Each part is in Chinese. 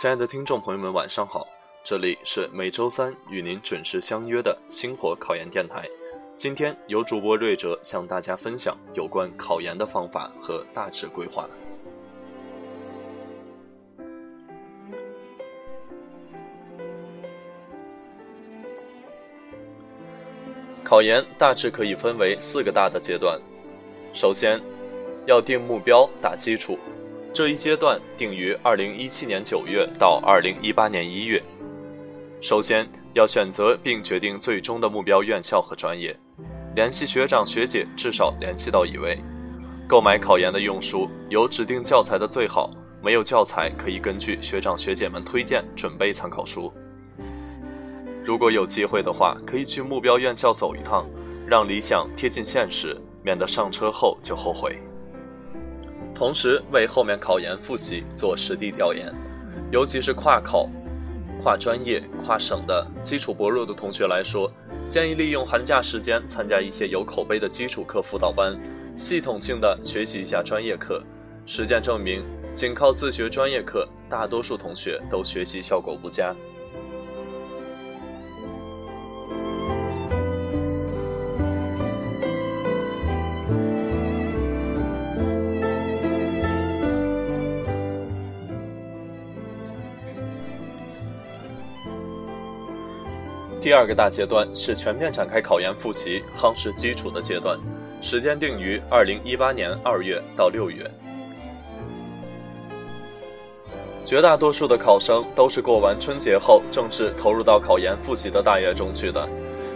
亲爱的听众朋友们，晚上好！这里是每周三与您准时相约的星火考研电台。今天由主播瑞哲向大家分享有关考研的方法和大致规划。考研大致可以分为四个大的阶段。首先，要定目标、打基础。这一阶段定于二零一七年九月到二零一八年一月。首先要选择并决定最终的目标院校和专业，联系学长学姐，至少联系到一位。购买考研的用书，有指定教材的最好，没有教材可以根据学长学姐们推荐准备参考书。如果有机会的话，可以去目标院校走一趟，让理想贴近现实，免得上车后就后悔。同时为后面考研复习做实地调研，尤其是跨考、跨专业、跨省的基础薄弱的同学来说，建议利用寒假时间参加一些有口碑的基础课辅导班，系统性的学习一下专业课。实践证明，仅靠自学专业课，大多数同学都学习效果不佳。第二个大阶段是全面展开考研复习、夯实基础的阶段，时间定于二零一八年二月到六月。绝大多数的考生都是过完春节后正式投入到考研复习的大业中去的。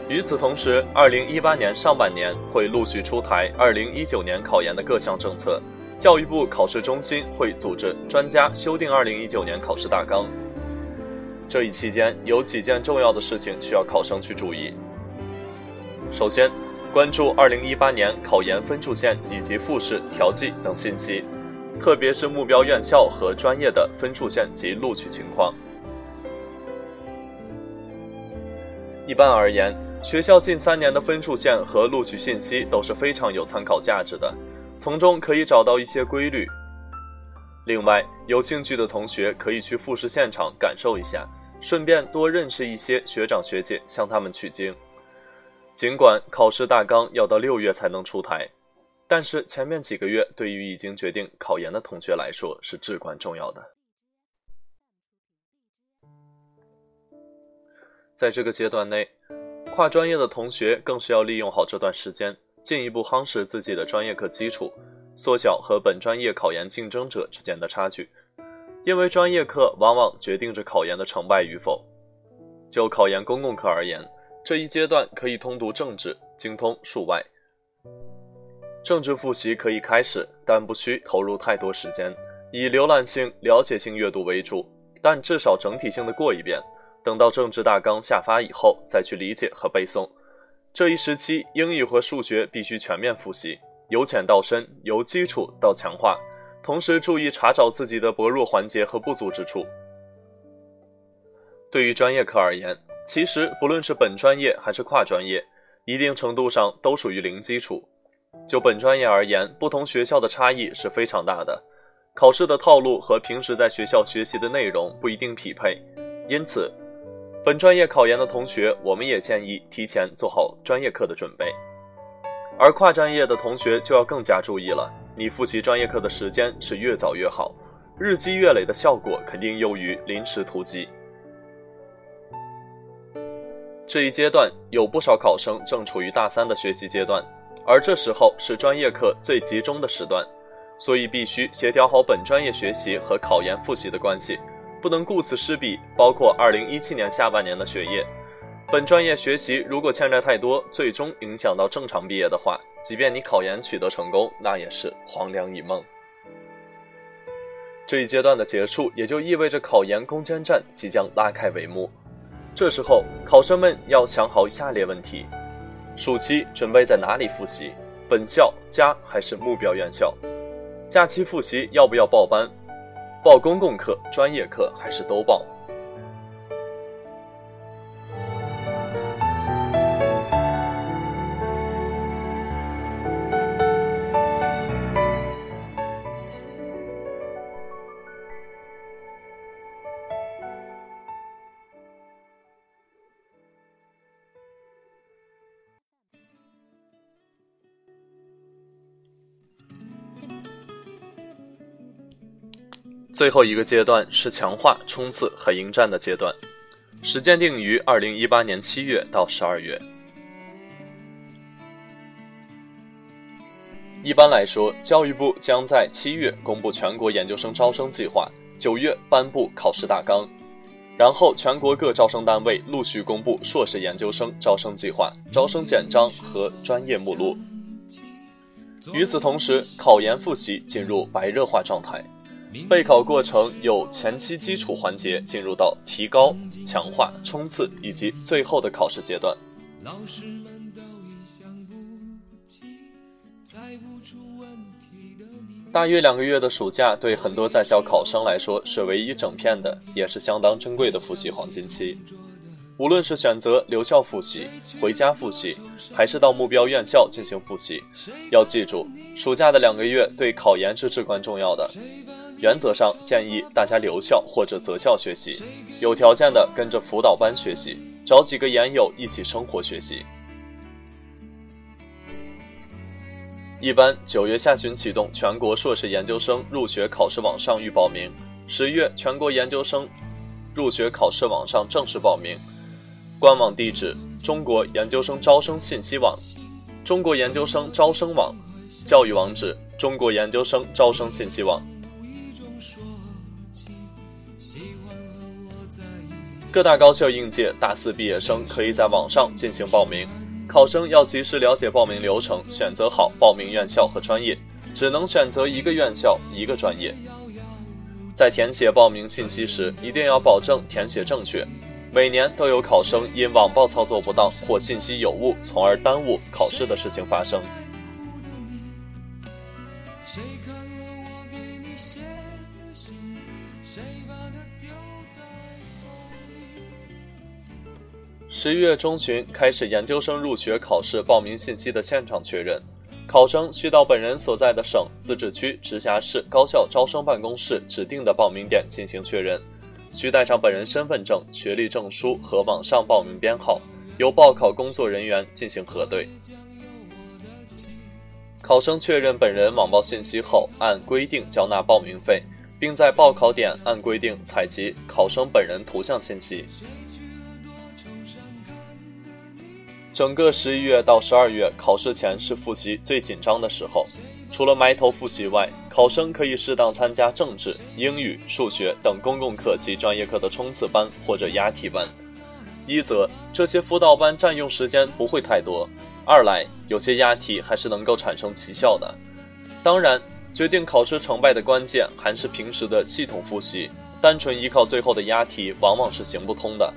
与此同时，二零一八年上半年会陆续出台二零一九年考研的各项政策，教育部考试中心会组织专家修订二零一九年考试大纲。这一期间有几件重要的事情需要考生去注意。首先，关注2018年考研分数线以及复试调剂等信息，特别是目标院校和专业的分数线及录取情况。一般而言，学校近三年的分数线和录取信息都是非常有参考价值的，从中可以找到一些规律。另外，有兴趣的同学可以去复试现场感受一下。顺便多认识一些学长学姐，向他们取经。尽管考试大纲要到六月才能出台，但是前面几个月对于已经决定考研的同学来说是至关重要的。在这个阶段内，跨专业的同学更是要利用好这段时间，进一步夯实自己的专业课基础，缩小和本专业考研竞争者之间的差距。因为专业课往往决定着考研的成败与否。就考研公共课而言，这一阶段可以通读政治，精通数外。政治复习可以开始，但不需投入太多时间，以浏览性、了解性阅读为主，但至少整体性的过一遍。等到政治大纲下发以后，再去理解和背诵。这一时期，英语和数学必须全面复习，由浅到深，由基础到强化。同时注意查找自己的薄弱环节和不足之处。对于专业课而言，其实不论是本专业还是跨专业，一定程度上都属于零基础。就本专业而言，不同学校的差异是非常大的，考试的套路和平时在学校学习的内容不一定匹配。因此，本专业考研的同学，我们也建议提前做好专业课的准备。而跨专业的同学就要更加注意了。你复习专业课的时间是越早越好，日积月累的效果肯定优于临时突击。这一阶段有不少考生正处于大三的学习阶段，而这时候是专业课最集中的时段，所以必须协调好本专业学习和考研复习的关系，不能顾此失彼。包括二零一七年下半年的学业。本专业学习如果欠债太多，最终影响到正常毕业的话，即便你考研取得成功，那也是黄粱一梦。这一阶段的结束，也就意味着考研攻坚战即将拉开帷幕。这时候，考生们要想好下列问题：暑期准备在哪里复习？本校、家还是目标院校？假期复习要不要报班？报公共课、专业课还是都报？最后一个阶段是强化、冲刺和迎战的阶段，时间定于二零一八年七月到十二月。一般来说，教育部将在七月公布全国研究生招生计划，九月颁布考试大纲，然后全国各招生单位陆续公布硕士研究生招生计划、招生简章和专业目录。与此同时，考研复习进入白热化状态，备考过程有前期基础环节进入到提高、强化、冲刺以及最后的考试阶段。大约两个月的暑假，对很多在校考生来说是唯一整片的，也是相当珍贵的复习黄金期。无论是选择留校复习、回家复习，还是到目标院校进行复习，要记住，暑假的两个月对考研是至关重要的。原则上建议大家留校或者择校学习，有条件的跟着辅导班学习，找几个研友一起生活学习。一般九月下旬启动全国硕士研究生入学考试网上预报名，十月全国研究生入学考试网上正式报名。官网地址：中国研究生招生信息网、中国研究生招生网、教育网址：中国研究生招生信息网。各大高校应届大四毕业生可以在网上进行报名。考生要及时了解报名流程，选择好报名院校和专业，只能选择一个院校一个专业。在填写报名信息时，一定要保证填写正确。每年都有考生因网报操作不当或信息有误，从而耽误考试的事情发生。十一月中旬开始研究生入学考试报名信息的现场确认，考生需到本人所在的省、自治区、直辖市高校招生办公室指定的报名点进行确认，需带上本人身份证、学历证书和网上报名编号，由报考工作人员进行核对。考生确认本人网报信息后，按规定交纳报名费，并在报考点按规定采集考生本人图像信息。整个十一月到十二月，考试前是复习最紧张的时候。除了埋头复习外，考生可以适当参加政治、英语、数学等公共课及专业课的冲刺班或者押题班。一则这些辅导班占用时间不会太多；二来有些押题还是能够产生奇效的。当然，决定考试成败的关键还是平时的系统复习，单纯依靠最后的押题往往是行不通的。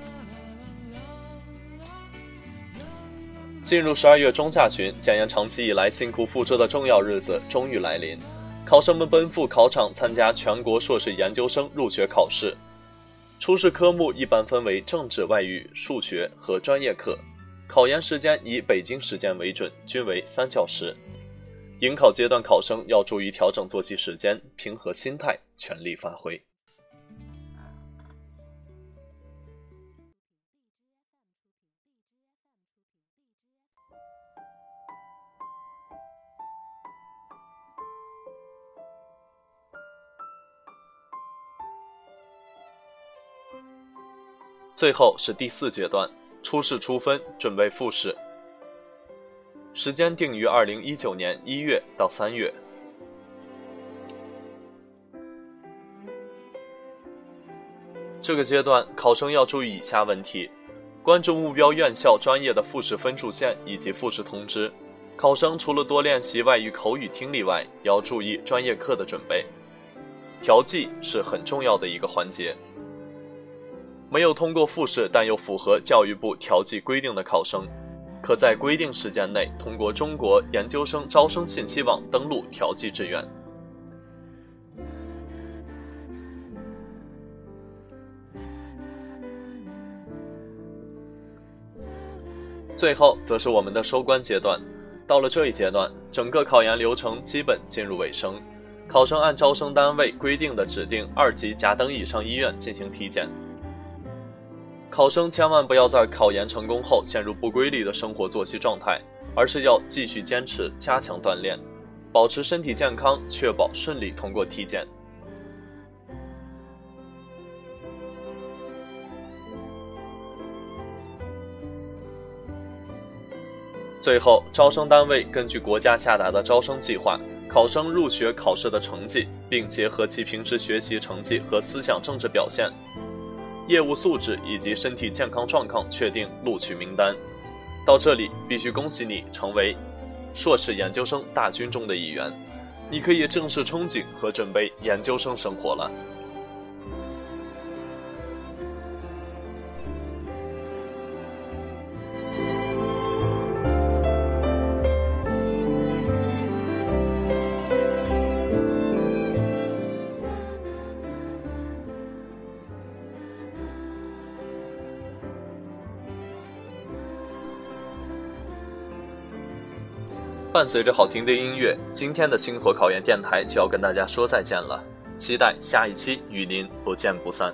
进入十二月中下旬，检验长期以来辛苦付出的重要日子终于来临，考生们奔赴考场参加全国硕士研究生入学考试。初试科目一般分为政治、外语、数学和专业课，考研时间以北京时间为准，均为三小时。迎考阶段，考生要注意调整作息时间，平和心态，全力发挥。最后是第四阶段，初试出分，准备复试。时间定于二零一九年一月到三月。这个阶段，考生要注意以下问题：关注目标院校专业的复试分数线以及复试通知。考生除了多练习外语口语听力外，也要注意专业课的准备。调剂是很重要的一个环节。没有通过复试但又符合教育部调剂规定的考生，可在规定时间内通过中国研究生招生信息网登录调剂志愿。最后则是我们的收官阶段，到了这一阶段，整个考研流程基本进入尾声，考生按招生单位规定的指定二级甲等以上医院进行体检。考生千万不要在考研成功后陷入不规律的生活作息状态而是要继续坚持加强锻炼保持身体健康确保顺利通过体检。最后招生单位根据国家下达的招生计划考生入学考试的成绩并结合其平时学习成绩和思想政治表现业务素质以及身体健康状况，确定录取名单。到这里，必须恭喜你成为硕士研究生大军中的一员，你可以正式憧憬和准备研究生生活了。伴随着好听的音乐，今天的星火考研电台就要跟大家说再见了。期待下一期与您不见不散。